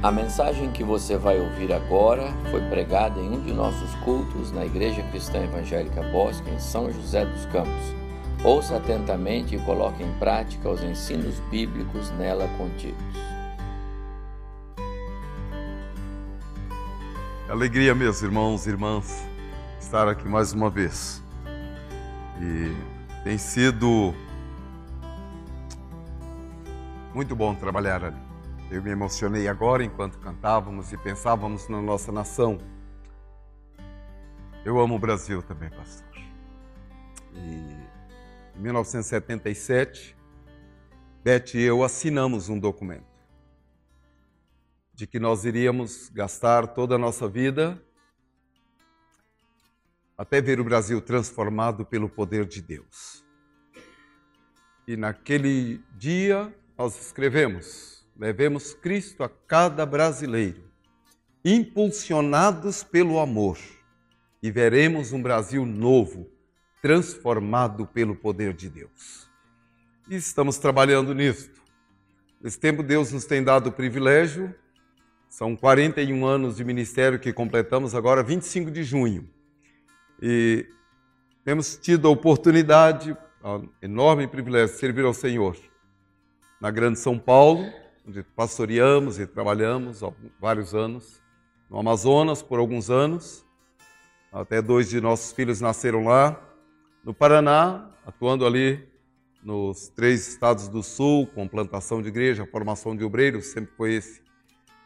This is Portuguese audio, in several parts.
A mensagem que você vai ouvir agora foi pregada em um de nossos cultos na Igreja Cristã Evangélica Bosque, em São José dos Campos. Ouça atentamente e coloque em prática os ensinos bíblicos nela contidos. Alegria, meus irmãos e irmãs, estar aqui mais uma vez. E tem sido muito bom trabalhar ali. Eu me emocionei agora enquanto cantávamos e pensávamos na nossa nação. Eu amo o Brasil também, pastor. E em 1977, Beth e eu assinamos um documento de que nós iríamos gastar toda a nossa vida até ver o Brasil transformado pelo poder de Deus. E naquele dia nós escrevemos: levemos Cristo a cada brasileiro, impulsionados pelo amor, e veremos um Brasil novo, transformado pelo poder de Deus. E estamos trabalhando nisto. Nesse tempo, Deus nos tem dado o privilégio, são 41 anos de ministério que completamos agora, 25 de junho. E temos tido a oportunidade, um enorme privilégio, de servir ao Senhor na Grande São Paulo, onde pastoreamos e trabalhamos há vários anos, no Amazonas por alguns anos, até dois de nossos filhos nasceram lá, no Paraná, atuando ali nos três estados do Sul, com plantação de igreja, formação de obreiros, sempre foi esse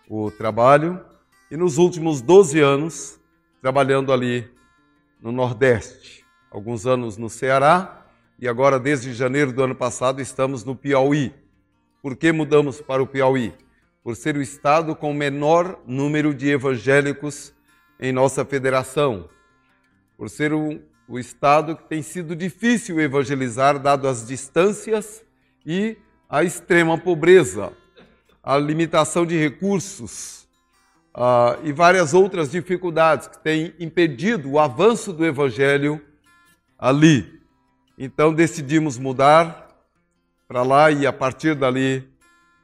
o trabalho, e nos últimos 12 anos, trabalhando ali no Nordeste, alguns anos no Ceará, e agora, desde janeiro do ano passado, estamos no Piauí. Por que mudamos para o Piauí? Por ser o estado com o menor número de evangélicos em nossa federação. Por ser o, o estado que tem sido difícil evangelizar, dado as distâncias e a extrema pobreza, a limitação de recursos uh, e várias outras dificuldades que têm impedido o avanço do evangelho ali. Então decidimos mudar para lá e a partir dali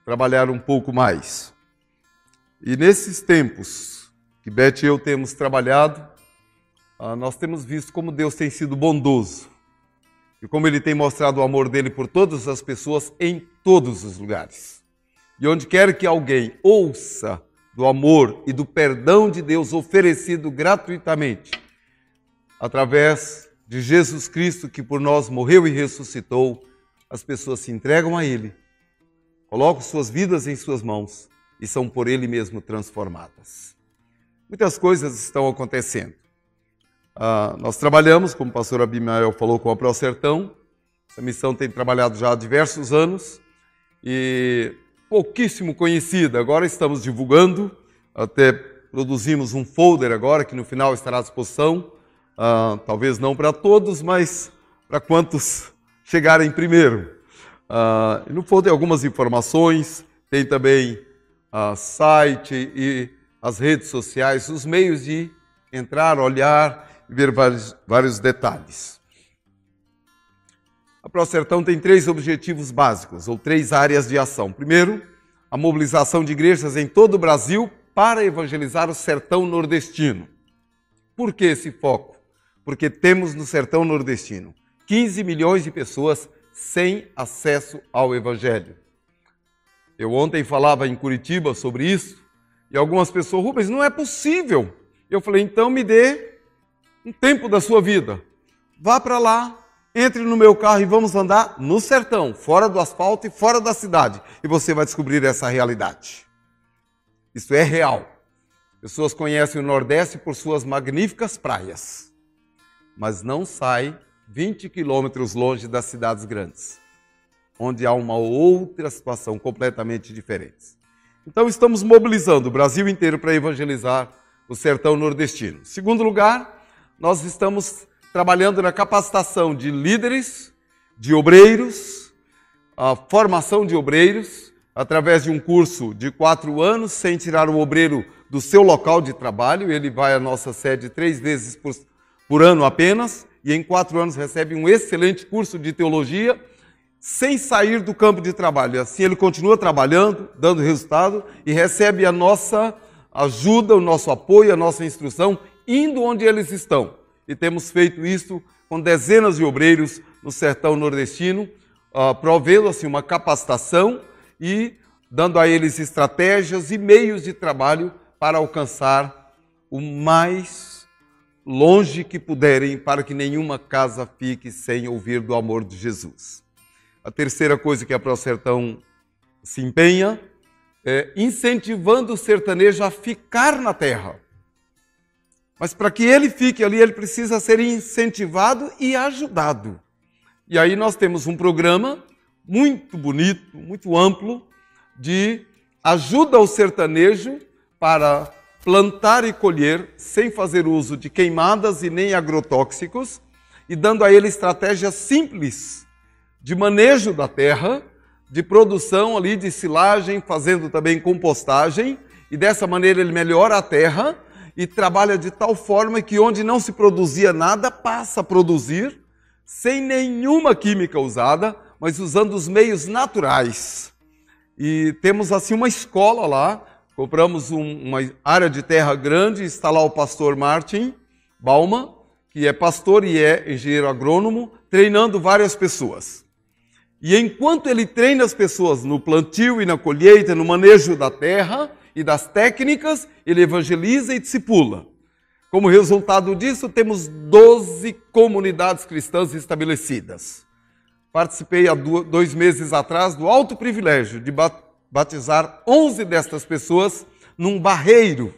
trabalhar um pouco mais. E nesses tempos que Beth e eu temos trabalhado, ah, nós temos visto como Deus tem sido bondoso e como Ele tem mostrado o amor dele por todas as pessoas em todos os lugares. E onde quer que alguém ouça do amor e do perdão de Deus oferecido gratuitamente, através de Jesus Cristo que por nós morreu e ressuscitou, as pessoas se entregam a Ele, colocam suas vidas em Suas mãos e são por Ele mesmo transformadas. Muitas coisas estão acontecendo. Ah, nós trabalhamos, como o pastor Abimael falou, com a Pro Sertão. Essa missão tem trabalhado já há diversos anos e pouquíssimo conhecida. Agora estamos divulgando, até produzimos um folder agora que no final estará à disposição. Ah, talvez não para todos, mas para quantos chegarem primeiro. Uh, no fundo tem algumas informações, tem também uh, site e as redes sociais, os meios de entrar, olhar e ver vários, vários detalhes. A ProSertão tem três objetivos básicos, ou três áreas de ação. Primeiro, a mobilização de igrejas em todo o Brasil para evangelizar o sertão nordestino. Por que esse foco? Porque temos no sertão nordestino 15 milhões de pessoas sem acesso ao Evangelho. Eu ontem falava em Curitiba sobre isso e algumas pessoas, Rubens, não é possível. Eu falei, então me dê um tempo da sua vida. Vá para lá, entre no meu carro e vamos andar no sertão, fora do asfalto e fora da cidade. E você vai descobrir essa realidade. Isso é real. Pessoas conhecem o Nordeste por suas magníficas praias, mas não saem 20 quilômetros longe das cidades grandes, onde há uma outra situação completamente diferente. Então, estamos mobilizando o Brasil inteiro para evangelizar o sertão nordestino. Segundo lugar, nós estamos trabalhando na capacitação de líderes, de obreiros, a formação de obreiros, através de um curso de quatro anos, sem tirar o obreiro do seu local de trabalho. Ele vai à nossa sede três vezes por, por ano apenas e em quatro anos recebe um excelente curso de teologia sem sair do campo de trabalho. Assim ele continua trabalhando, dando resultado e recebe a nossa ajuda, o nosso apoio, a nossa instrução, indo onde eles estão. E temos feito isso com dezenas de obreiros no sertão nordestino, uh, provendo assim uma capacitação e dando a eles estratégias e meios de trabalho para alcançar o mais longe que puderem, para que nenhuma casa fique sem ouvir do amor de Jesus. A terceira coisa que a Prosertão se empenha é incentivando o sertanejo a ficar na terra. Mas para que ele fique ali, ele precisa ser incentivado e ajudado. E aí nós temos um programa muito bonito, muito amplo, de ajuda ao sertanejo para plantar e colher sem fazer uso de queimadas e nem agrotóxicos, e dando a ele estratégias simples de manejo da terra, de produção ali de silagem, fazendo também compostagem, e dessa maneira ele melhora a terra e trabalha de tal forma que onde não se produzia nada, passa a produzir sem nenhuma química usada, mas usando os meios naturais. E temos assim uma escola lá, compramos um, uma área de terra grande, está lá o pastor Martin Bauma, que é pastor e é engenheiro agrônomo, treinando várias pessoas. E enquanto ele treina as pessoas no plantio e na colheita, no manejo da terra e das técnicas, ele evangeliza e discipula. Como resultado disso, temos 12 comunidades cristãs estabelecidas. Participei há dois meses atrás do alto privilégio de batizar 11 destas pessoas num barreiro.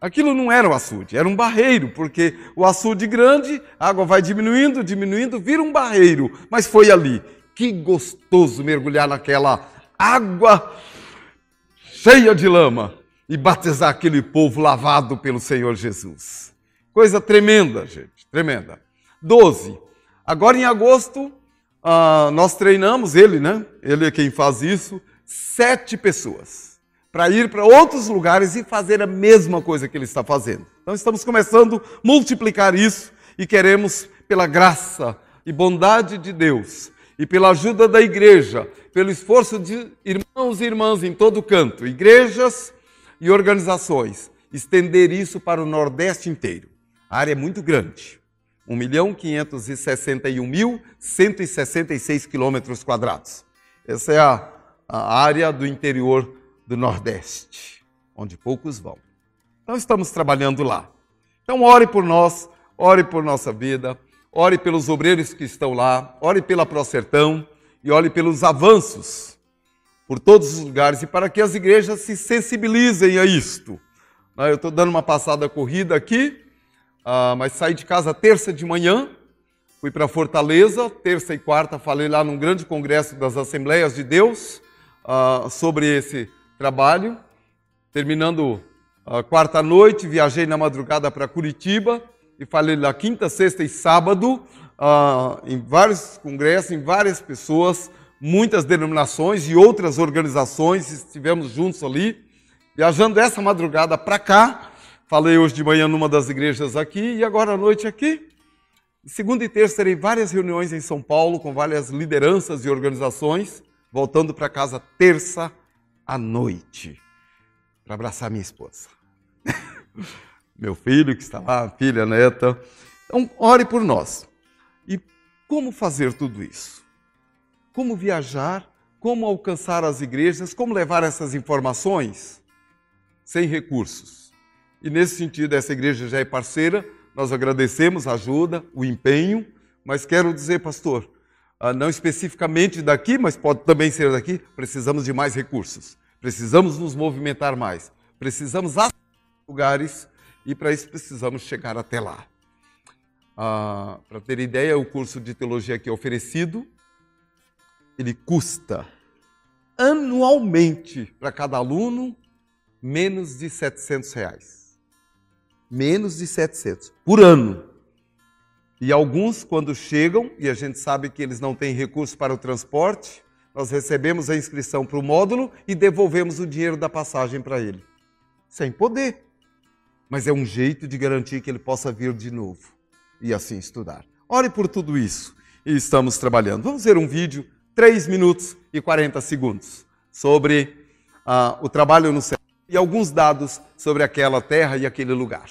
Aquilo não era um açude, era um barreiro, porque o açude grande, a água vai diminuindo, diminuindo, vira um barreiro. Mas foi ali que gostoso mergulhar naquela água cheia de lama e batizar aquele povo lavado pelo Senhor Jesus. Coisa tremenda, gente, tremenda. Doze. Agora em agosto, uh, nós treinamos ele, né? Ele é quem faz isso, sete pessoas para ir para outros lugares e fazer a mesma coisa que ele está fazendo. Então estamos começando a multiplicar isso e queremos, pela graça e bondade de Deus, e pela ajuda da igreja, pelo esforço de irmãos e irmãs em todo canto, igrejas e organizações, estender isso para o Nordeste inteiro. A área é muito grande. 1 milhão 561 mil 166 quilômetros quadrados. Essa é a, a área do interior do Nordeste, onde poucos vão. Então estamos trabalhando lá. Então ore por nós, ore por nossa vida, ore pelos obreiros que estão lá, ore pela Procertão e ore pelos avanços por todos os lugares e para que as igrejas se sensibilizem a isto. Ah, eu estou dando uma passada corrida aqui, ah, mas saí de casa terça de manhã, fui para Fortaleza, terça e quarta falei lá num grande congresso das Assembleias de Deus ah, sobre esse trabalho. Terminando a quarta noite, viajei na madrugada para Curitiba, e falei lá quinta, sexta e sábado, uh, em vários congressos, em várias pessoas, muitas denominações e outras organizações, estivemos juntos ali, viajando essa madrugada para cá, falei hoje de manhã numa das igrejas aqui e agora à noite aqui. Segunda e terça terei várias reuniões em São Paulo com várias lideranças e organizações, voltando para casa terça à noite para abraçar minha esposa. meu filho que está lá, filha, neta. Então, ore por nós. E como fazer tudo isso? Como viajar? Como alcançar as igrejas? Como levar essas informações? Sem recursos. E nesse sentido, essa igreja já é parceira, nós agradecemos a ajuda, o empenho, mas quero dizer, pastor, não especificamente daqui, mas pode também ser daqui, precisamos de mais recursos. Precisamos nos movimentar mais. Precisamos acessar lugares e para isso precisamos chegar até lá. Ah, para ter ideia, o curso de teologia que é oferecido, ele custa anualmente para cada aluno menos de 700 reais. Menos de 700 por ano. E alguns, quando chegam, e a gente sabe que eles não têm recurso para o transporte, nós recebemos a inscrição para o módulo e devolvemos o dinheiro da passagem para ele. Sem poder mas é um jeito de garantir que ele possa vir de novo e assim estudar. Ore por tudo isso e estamos trabalhando. Vamos ver um vídeo 3 minutos e 40 segundos sobre uh, o trabalho no céu e alguns dados sobre aquela terra e aquele lugar.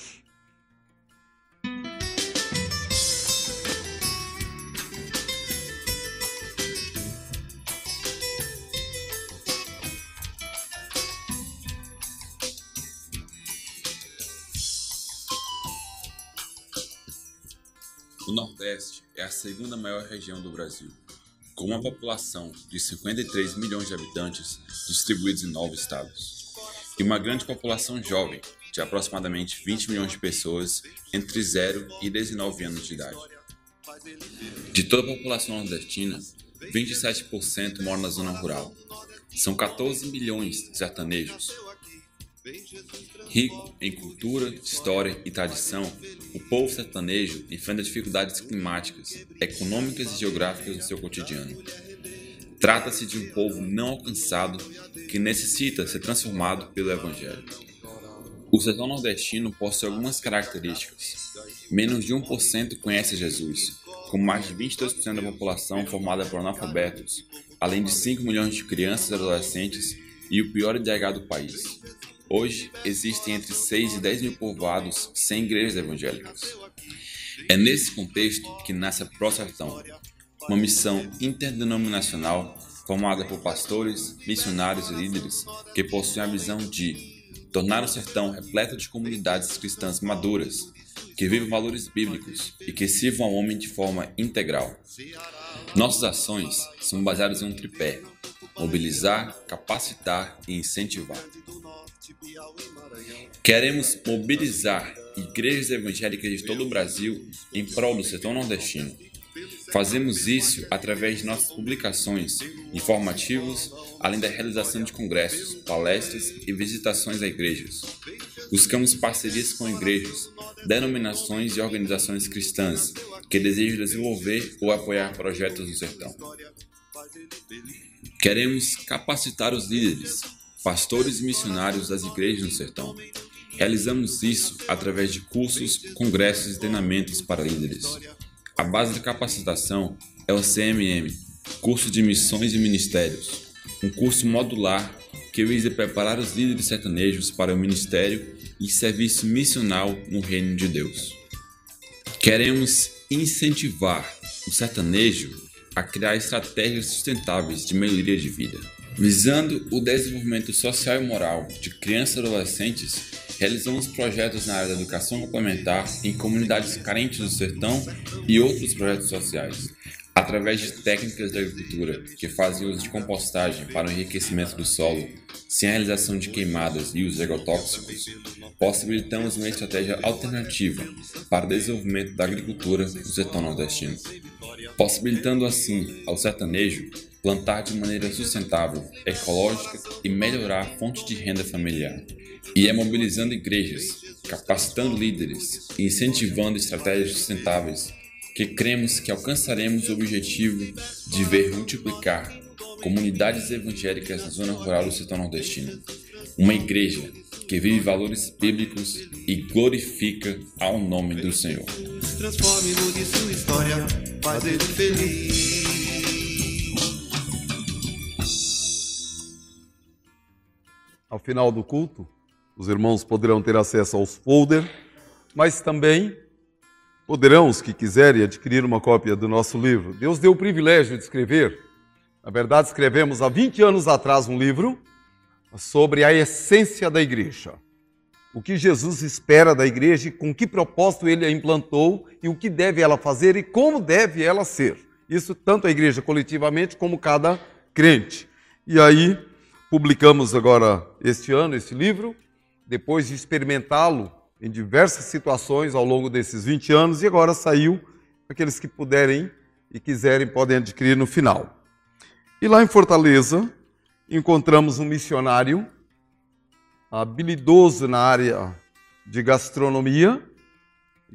O Nordeste é a segunda maior região do Brasil, com uma população de 53 milhões de habitantes distribuídos em nove estados, e uma grande população jovem, de aproximadamente 20 milhões de pessoas entre 0 e 19 anos de idade. De toda a população nordestina, 27% mora na zona rural. São 14 milhões de sertanejos, Rico em cultura, história e tradição, o povo sertanejo enfrenta dificuldades climáticas, econômicas e geográficas no seu cotidiano. Trata-se de um povo não alcançado que necessita ser transformado pelo Evangelho. O sertão nordestino possui algumas características. Menos de 1% conhece Jesus, com mais de 22% da população formada por analfabetos, além de 5 milhões de crianças e adolescentes e o pior IDH do país. Hoje, existem entre 6 e 10 mil povoados sem igrejas evangélicas. É nesse contexto que nasce a ProSertão, uma missão interdenominacional formada por pastores, missionários e líderes que possuem a visão de tornar o sertão repleto de comunidades cristãs maduras, que vivam valores bíblicos e que sirvam ao homem de forma integral. Nossas ações são baseadas em um tripé: mobilizar, capacitar e incentivar. Queremos mobilizar igrejas evangélicas de todo o Brasil em prol do setor nordestino. Fazemos isso através de nossas publicações, informativos, além da realização de congressos, palestras e visitações a igrejas. Buscamos parcerias com igrejas, denominações e organizações cristãs que desejam desenvolver ou apoiar projetos no sertão. Queremos capacitar os líderes, pastores e missionários das igrejas no sertão. Realizamos isso através de cursos, congressos e treinamentos para líderes. A base da capacitação é o CMM, Curso de Missões e Ministérios, um curso modular que visa preparar os líderes sertanejos para o ministério e serviço missional no reino de Deus. Queremos incentivar o sertanejo a criar estratégias sustentáveis de melhoria de vida. Visando o desenvolvimento social e moral de crianças e adolescentes, realizamos projetos na área da educação complementar em comunidades carentes do sertão e outros projetos sociais, através de técnicas de agricultura que fazem uso de compostagem para o enriquecimento do solo, sem a realização de queimadas e usos agrotóxicos, possibilitamos uma estratégia alternativa para o desenvolvimento da agricultura no sertão nordestino, possibilitando assim ao sertanejo plantar de maneira sustentável, ecológica e melhorar a fonte de renda familiar. E é mobilizando igrejas, capacitando líderes e incentivando estratégias sustentáveis que cremos que alcançaremos o objetivo de ver multiplicar comunidades evangélicas na zona rural do setor nordestino. Uma igreja que vive valores bíblicos e glorifica ao nome do Senhor. Transforme mude sua história, faz ele feliz. Final do culto, os irmãos poderão ter acesso aos folders, mas também poderão, os que quiserem, adquirir uma cópia do nosso livro. Deus deu o privilégio de escrever. Na verdade, escrevemos há 20 anos atrás um livro sobre a essência da igreja. O que Jesus espera da igreja, com que propósito ele a implantou e o que deve ela fazer e como deve ela ser. Isso tanto a igreja coletivamente como cada crente. E aí, Publicamos agora este ano esse livro, depois de experimentá-lo em diversas situações ao longo desses 20 anos, e agora saiu. Aqueles que puderem e quiserem podem adquirir no final. E lá em Fortaleza, encontramos um missionário habilidoso na área de gastronomia,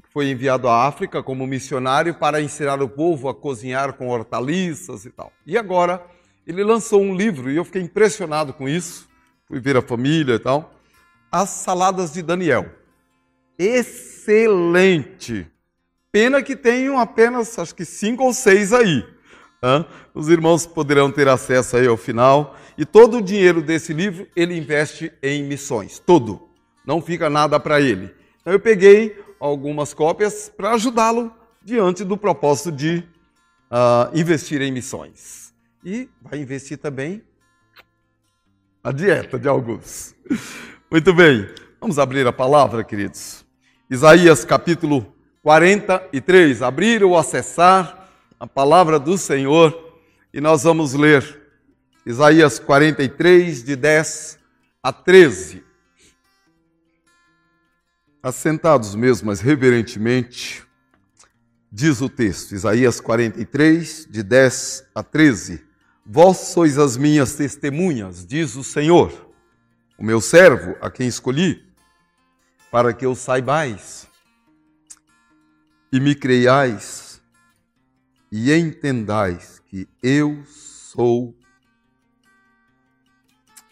que foi enviado à África como missionário para ensinar o povo a cozinhar com hortaliças e tal. E agora ele lançou um livro e eu fiquei impressionado com isso. Fui ver a família e tal. As Saladas de Daniel. Excelente! Pena que tenham apenas, acho que cinco ou seis aí. Os irmãos poderão ter acesso aí ao final. E todo o dinheiro desse livro ele investe em missões, todo. Não fica nada para ele. Então eu peguei algumas cópias para ajudá-lo diante do propósito de uh, investir em missões. E vai investir também a dieta de alguns. Muito bem, vamos abrir a palavra, queridos. Isaías capítulo 43. Abrir ou acessar a palavra do Senhor e nós vamos ler Isaías 43, de 10 a 13. Assentados mesmo, mas reverentemente, diz o texto, Isaías 43, de 10 a 13. Vós sois as minhas testemunhas, diz o Senhor, o meu servo, a quem escolhi, para que eu saibais e me creiais e entendais que eu sou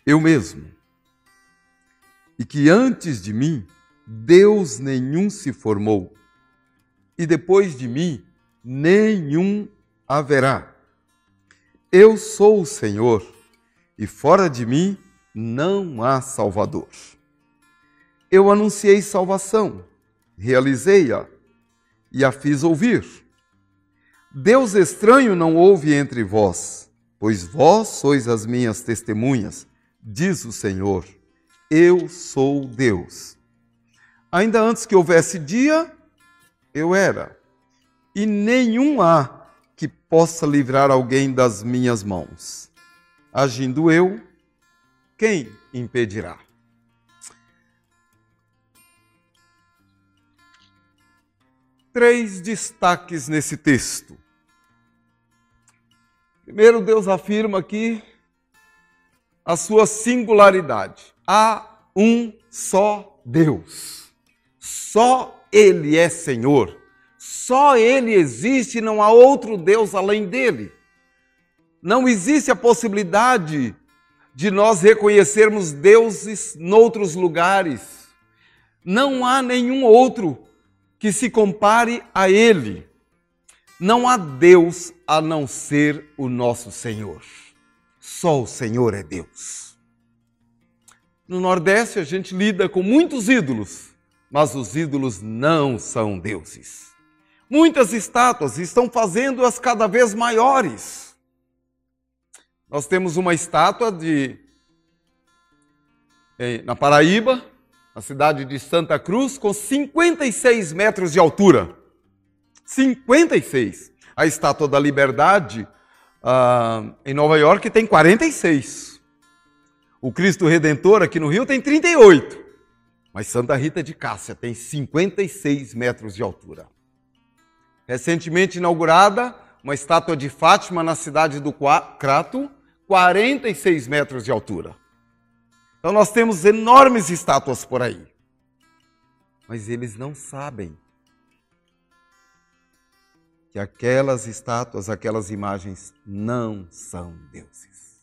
eu mesmo, e que antes de mim Deus nenhum se formou, e depois de mim nenhum haverá. Eu sou o Senhor, e fora de mim não há Salvador. Eu anunciei salvação, realizei-a e a fiz ouvir. Deus estranho não houve entre vós, pois vós sois as minhas testemunhas, diz o Senhor. Eu sou Deus. Ainda antes que houvesse dia, eu era, e nenhum há que possa livrar alguém das minhas mãos. Agindo eu, quem impedirá? Três destaques nesse texto. Primeiro, Deus afirma aqui a sua singularidade. Há um só Deus. Só ele é Senhor. Só Ele existe, não há outro Deus além dele. Não existe a possibilidade de nós reconhecermos deuses noutros lugares. Não há nenhum outro que se compare a Ele. Não há Deus a não ser o nosso Senhor. Só o Senhor é Deus. No Nordeste, a gente lida com muitos ídolos mas os ídolos não são deuses. Muitas estátuas estão fazendo-as cada vez maiores. Nós temos uma estátua de na Paraíba, na cidade de Santa Cruz, com 56 metros de altura. 56. A estátua da Liberdade uh, em Nova York tem 46. O Cristo Redentor aqui no Rio tem 38. Mas Santa Rita de Cássia tem 56 metros de altura. Recentemente inaugurada, uma estátua de Fátima na cidade do Crato, 46 metros de altura. Então nós temos enormes estátuas por aí. Mas eles não sabem que aquelas estátuas, aquelas imagens não são deuses.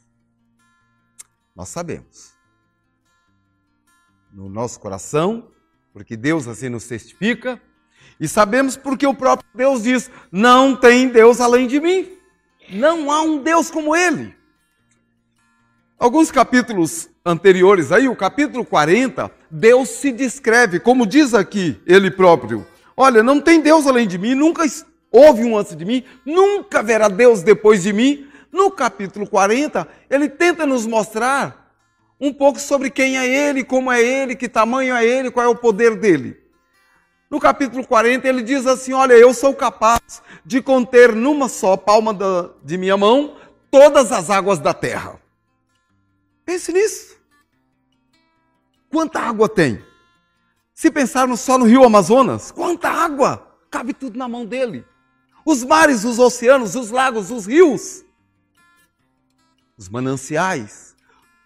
Nós sabemos no nosso coração, porque Deus assim nos testifica, e sabemos porque o próprio Deus diz: não tem Deus além de mim. Não há um Deus como ele. Alguns capítulos anteriores aí, o capítulo 40, Deus se descreve, como diz aqui ele próprio: Olha, não tem Deus além de mim, nunca houve um antes de mim, nunca haverá Deus depois de mim. No capítulo 40, ele tenta nos mostrar um pouco sobre quem é ele, como é ele, que tamanho é ele, qual é o poder dele. No capítulo 40, ele diz assim: Olha, eu sou capaz de conter numa só palma da, de minha mão todas as águas da terra. Pense nisso. Quanta água tem? Se pensarmos só no rio Amazonas, quanta água? Cabe tudo na mão dele. Os mares, os oceanos, os lagos, os rios, os mananciais,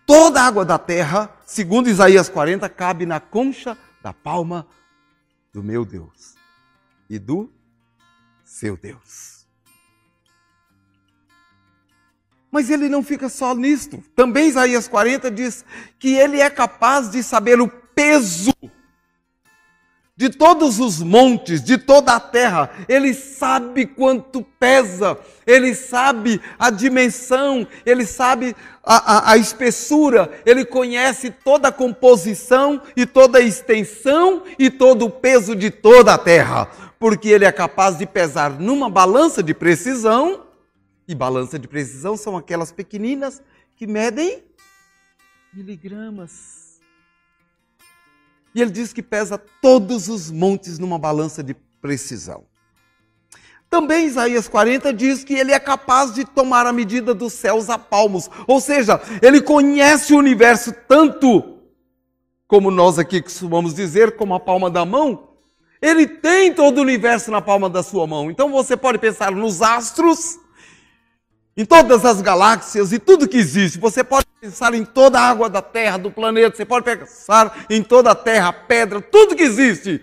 Toda a água da terra, segundo Isaías 40, cabe na concha da palma do meu Deus e do seu Deus. Mas ele não fica só nisto. Também Isaías 40 diz que ele é capaz de saber o peso de todos os montes, de toda a terra. Ele sabe quanto pesa, ele sabe a dimensão, ele sabe a, a, a, espessura, ele conhece toda a composição e toda a extensão e todo o peso de toda a terra, porque ele é capaz de pesar numa balança de precisão, e balança de precisão são aquelas pequeninas que medem miligramas. E ele diz que pesa todos os montes numa balança de precisão. Também Isaías 40 diz que ele é capaz de tomar a medida dos céus a palmos. Ou seja, ele conhece o universo tanto como nós aqui costumamos dizer, como a palma da mão. Ele tem todo o universo na palma da sua mão. Então você pode pensar nos astros, em todas as galáxias e tudo que existe. Você pode pensar em toda a água da terra, do planeta, você pode pensar em toda a terra, pedra, tudo que existe.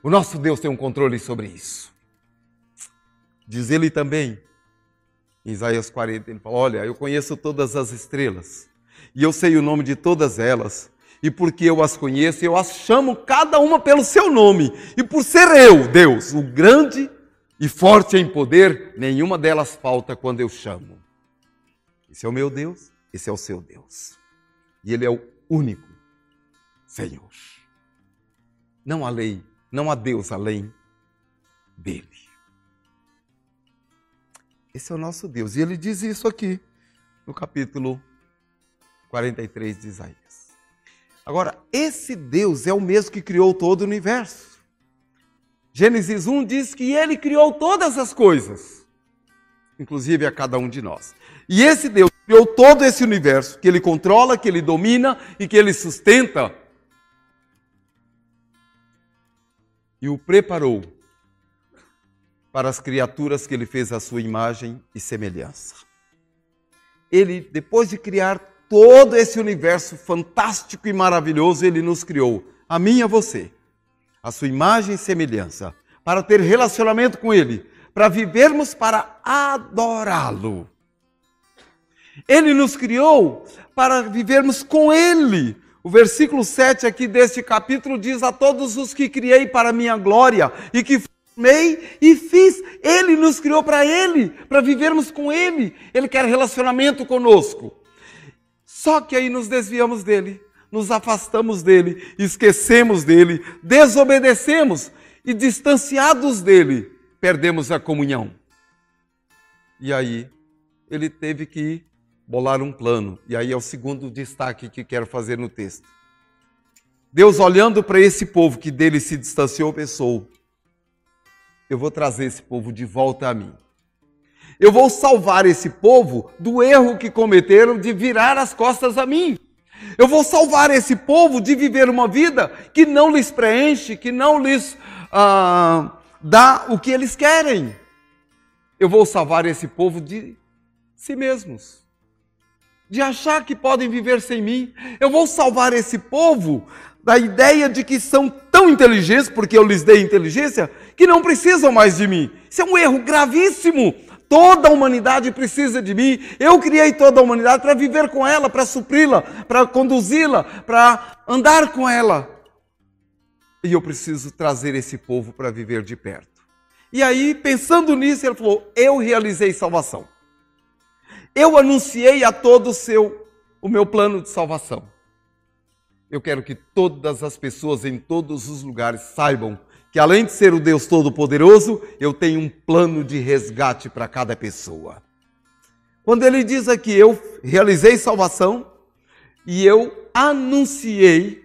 O nosso Deus tem um controle sobre isso. Diz ele também, em Isaías 40, ele fala: Olha, eu conheço todas as estrelas, e eu sei o nome de todas elas, e porque eu as conheço, eu as chamo cada uma pelo seu nome, e por ser eu, Deus, o grande e forte em poder, nenhuma delas falta quando eu chamo. Esse é o meu Deus, esse é o seu Deus. E Ele é o único Senhor. Não há lei, não há Deus além dele. Esse é o nosso Deus. E ele diz isso aqui no capítulo 43 de Isaías. Agora, esse Deus é o mesmo que criou todo o universo. Gênesis 1 diz que ele criou todas as coisas, inclusive a cada um de nós. E esse Deus criou todo esse universo, que ele controla, que ele domina e que ele sustenta. E o preparou para as criaturas que ele fez à sua imagem e semelhança. Ele, depois de criar todo esse universo fantástico e maravilhoso, ele nos criou, a mim e a você, a sua imagem e semelhança, para ter relacionamento com ele, para vivermos para adorá-lo. Ele nos criou para vivermos com Ele. O versículo 7 aqui deste capítulo diz: A todos os que criei para minha glória e que formei e fiz. Ele nos criou para Ele, para vivermos com Ele. Ele quer relacionamento conosco. Só que aí nos desviamos dele, nos afastamos dele, esquecemos dele, desobedecemos e distanciados dele, perdemos a comunhão. E aí ele teve que bolar um plano. E aí é o segundo destaque que quero fazer no texto. Deus olhando para esse povo que dele se distanciou, pensou: eu vou trazer esse povo de volta a mim. Eu vou salvar esse povo do erro que cometeram de virar as costas a mim. Eu vou salvar esse povo de viver uma vida que não lhes preenche, que não lhes ah, dá o que eles querem. Eu vou salvar esse povo de si mesmos de achar que podem viver sem mim. Eu vou salvar esse povo da ideia de que são tão inteligentes, porque eu lhes dei inteligência, que não precisam mais de mim. Isso é um erro gravíssimo. Toda a humanidade precisa de mim. Eu criei toda a humanidade para viver com ela, para supri-la, para conduzi-la, para andar com ela. E eu preciso trazer esse povo para viver de perto. E aí, pensando nisso, ele falou: Eu realizei salvação. Eu anunciei a todo o seu o meu plano de salvação. Eu quero que todas as pessoas em todos os lugares saibam que além de ser o Deus Todo-Poderoso, eu tenho um plano de resgate para cada pessoa. Quando ele diz aqui, eu realizei salvação e eu anunciei,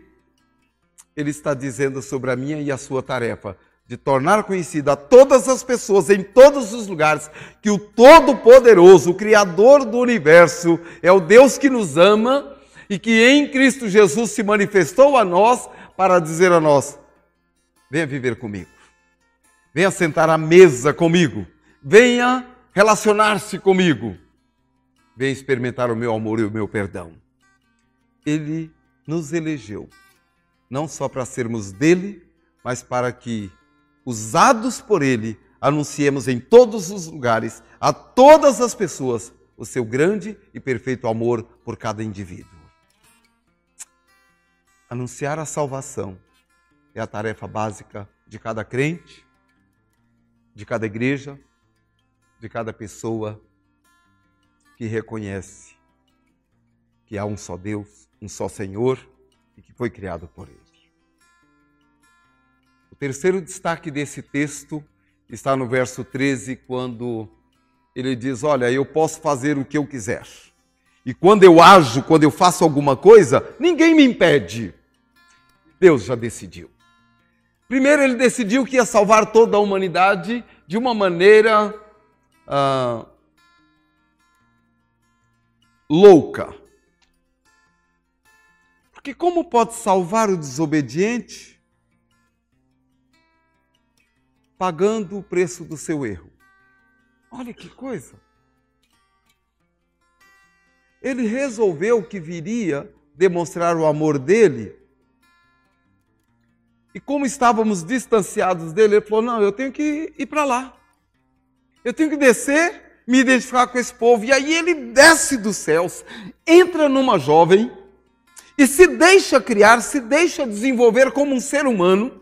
ele está dizendo sobre a minha e a sua tarefa de tornar conhecida a todas as pessoas em todos os lugares que o Todo-Poderoso, o Criador do universo, é o Deus que nos ama e que em Cristo Jesus se manifestou a nós para dizer a nós: venha viver comigo, venha sentar à mesa comigo, venha relacionar-se comigo, venha experimentar o meu amor e o meu perdão. Ele nos elegeu, não só para sermos dele, mas para que usados por Ele, anunciemos em todos os lugares, a todas as pessoas, o seu grande e perfeito amor por cada indivíduo. Anunciar a salvação é a tarefa básica de cada crente, de cada igreja, de cada pessoa que reconhece que há um só Deus, um só Senhor e que foi criado por Ele. O terceiro destaque desse texto está no verso 13, quando ele diz: Olha, eu posso fazer o que eu quiser. E quando eu ajo, quando eu faço alguma coisa, ninguém me impede. Deus já decidiu. Primeiro, ele decidiu que ia salvar toda a humanidade de uma maneira ah, louca. Porque como pode salvar o desobediente pagando o preço do seu erro? Olha que coisa. Ele resolveu que viria demonstrar o amor dele. E como estávamos distanciados dele, ele falou: Não, eu tenho que ir para lá. Eu tenho que descer, me identificar com esse povo. E aí ele desce dos céus, entra numa jovem e se deixa criar, se deixa desenvolver como um ser humano.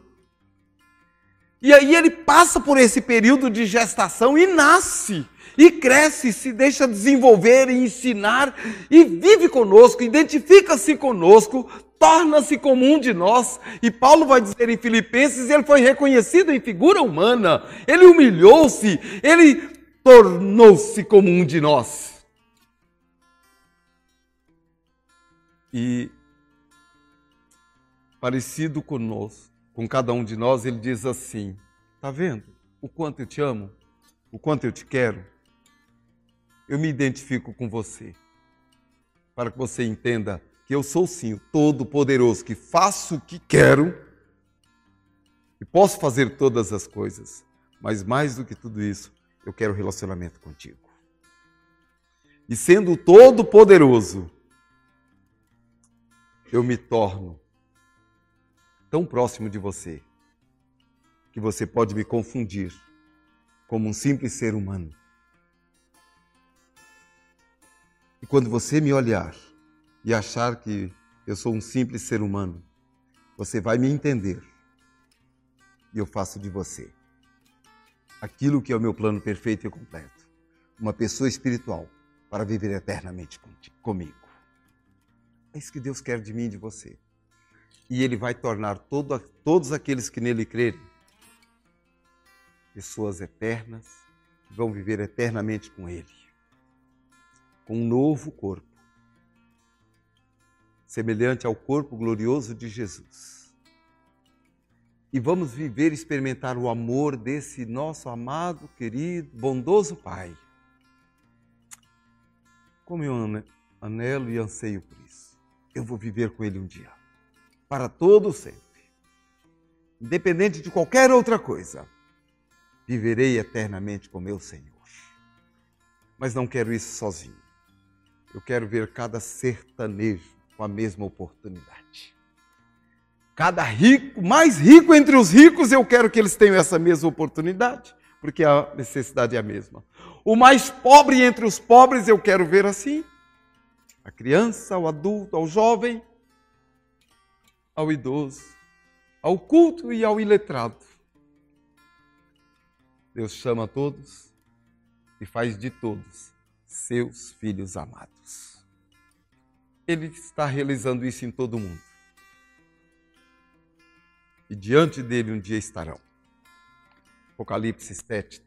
E aí ele passa por esse período de gestação e nasce, e cresce, se deixa desenvolver e ensinar, e vive conosco, identifica-se conosco, torna-se como um de nós. E Paulo vai dizer em Filipenses: ele foi reconhecido em figura humana, ele humilhou-se, ele tornou-se como um de nós. E parecido conosco, com cada um de nós, ele diz assim: Está vendo o quanto eu te amo? O quanto eu te quero? Eu me identifico com você, para que você entenda que eu sou sim o Todo-Poderoso, que faço o que quero e posso fazer todas as coisas, mas mais do que tudo isso, eu quero relacionamento contigo. E sendo Todo-Poderoso, eu me torno tão próximo de você que você pode me confundir como um simples ser humano. E quando você me olhar e achar que eu sou um simples ser humano, você vai me entender. E eu faço de você. Aquilo que é o meu plano perfeito e completo. Uma pessoa espiritual para viver eternamente comigo. É isso que Deus quer de mim e de você. E ele vai tornar todo, todos aqueles que nele crerem pessoas eternas, que vão viver eternamente com ele, com um novo corpo, semelhante ao corpo glorioso de Jesus. E vamos viver e experimentar o amor desse nosso amado, querido, bondoso Pai. Como eu anelo e anseio por isso. Eu vou viver com Ele um dia para todo sempre. Independente de qualquer outra coisa, viverei eternamente com meu Senhor. Mas não quero isso sozinho. Eu quero ver cada sertanejo com a mesma oportunidade. Cada rico, mais rico entre os ricos, eu quero que eles tenham essa mesma oportunidade, porque a necessidade é a mesma. O mais pobre entre os pobres, eu quero ver assim. A criança, o adulto, ao jovem, ao idoso, ao culto e ao iletrado. Deus chama todos e faz de todos seus filhos amados. Ele está realizando isso em todo o mundo. E diante dele um dia estarão. Apocalipse 7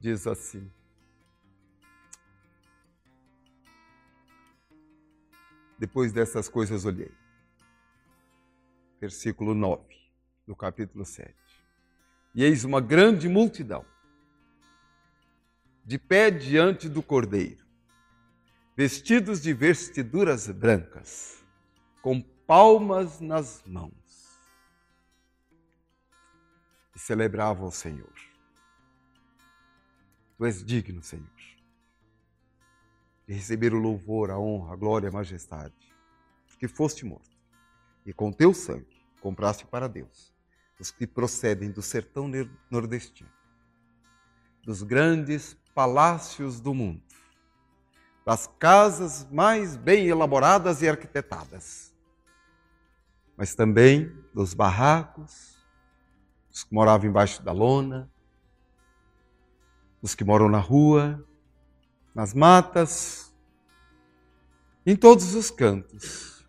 diz assim: Depois dessas coisas olhei versículo 9 do capítulo 7. E eis uma grande multidão, de pé diante do cordeiro, vestidos de vestiduras brancas, com palmas nas mãos, e celebravam o Senhor. Tu és digno, Senhor, de receber o louvor, a honra, a glória, a majestade, porque foste morto e com teu sangue compraste para Deus os que procedem do sertão nordestino, dos grandes palácios do mundo, das casas mais bem elaboradas e arquitetadas. mas também dos barracos, os que moravam embaixo da lona, os que moram na rua, nas matas, em todos os cantos.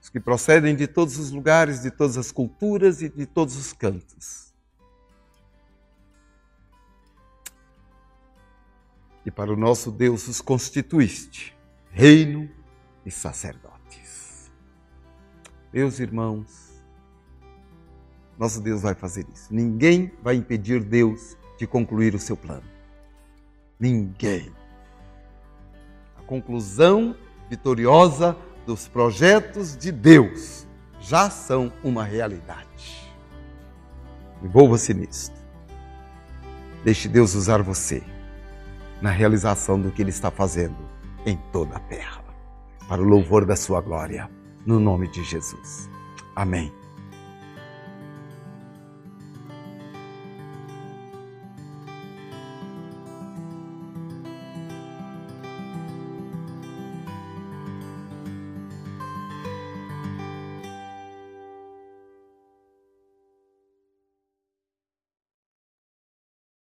Os que procedem de todos os lugares, de todas as culturas e de todos os cantos. E para o nosso Deus os constituíste reino e sacerdotes. Meus irmãos, nosso Deus vai fazer isso. Ninguém vai impedir Deus de concluir o seu plano. Ninguém. A conclusão vitoriosa dos projetos de Deus já são uma realidade. Envolva-se nisto. Deixe Deus usar você na realização do que Ele está fazendo em toda a terra, para o louvor da Sua glória, no nome de Jesus. Amém.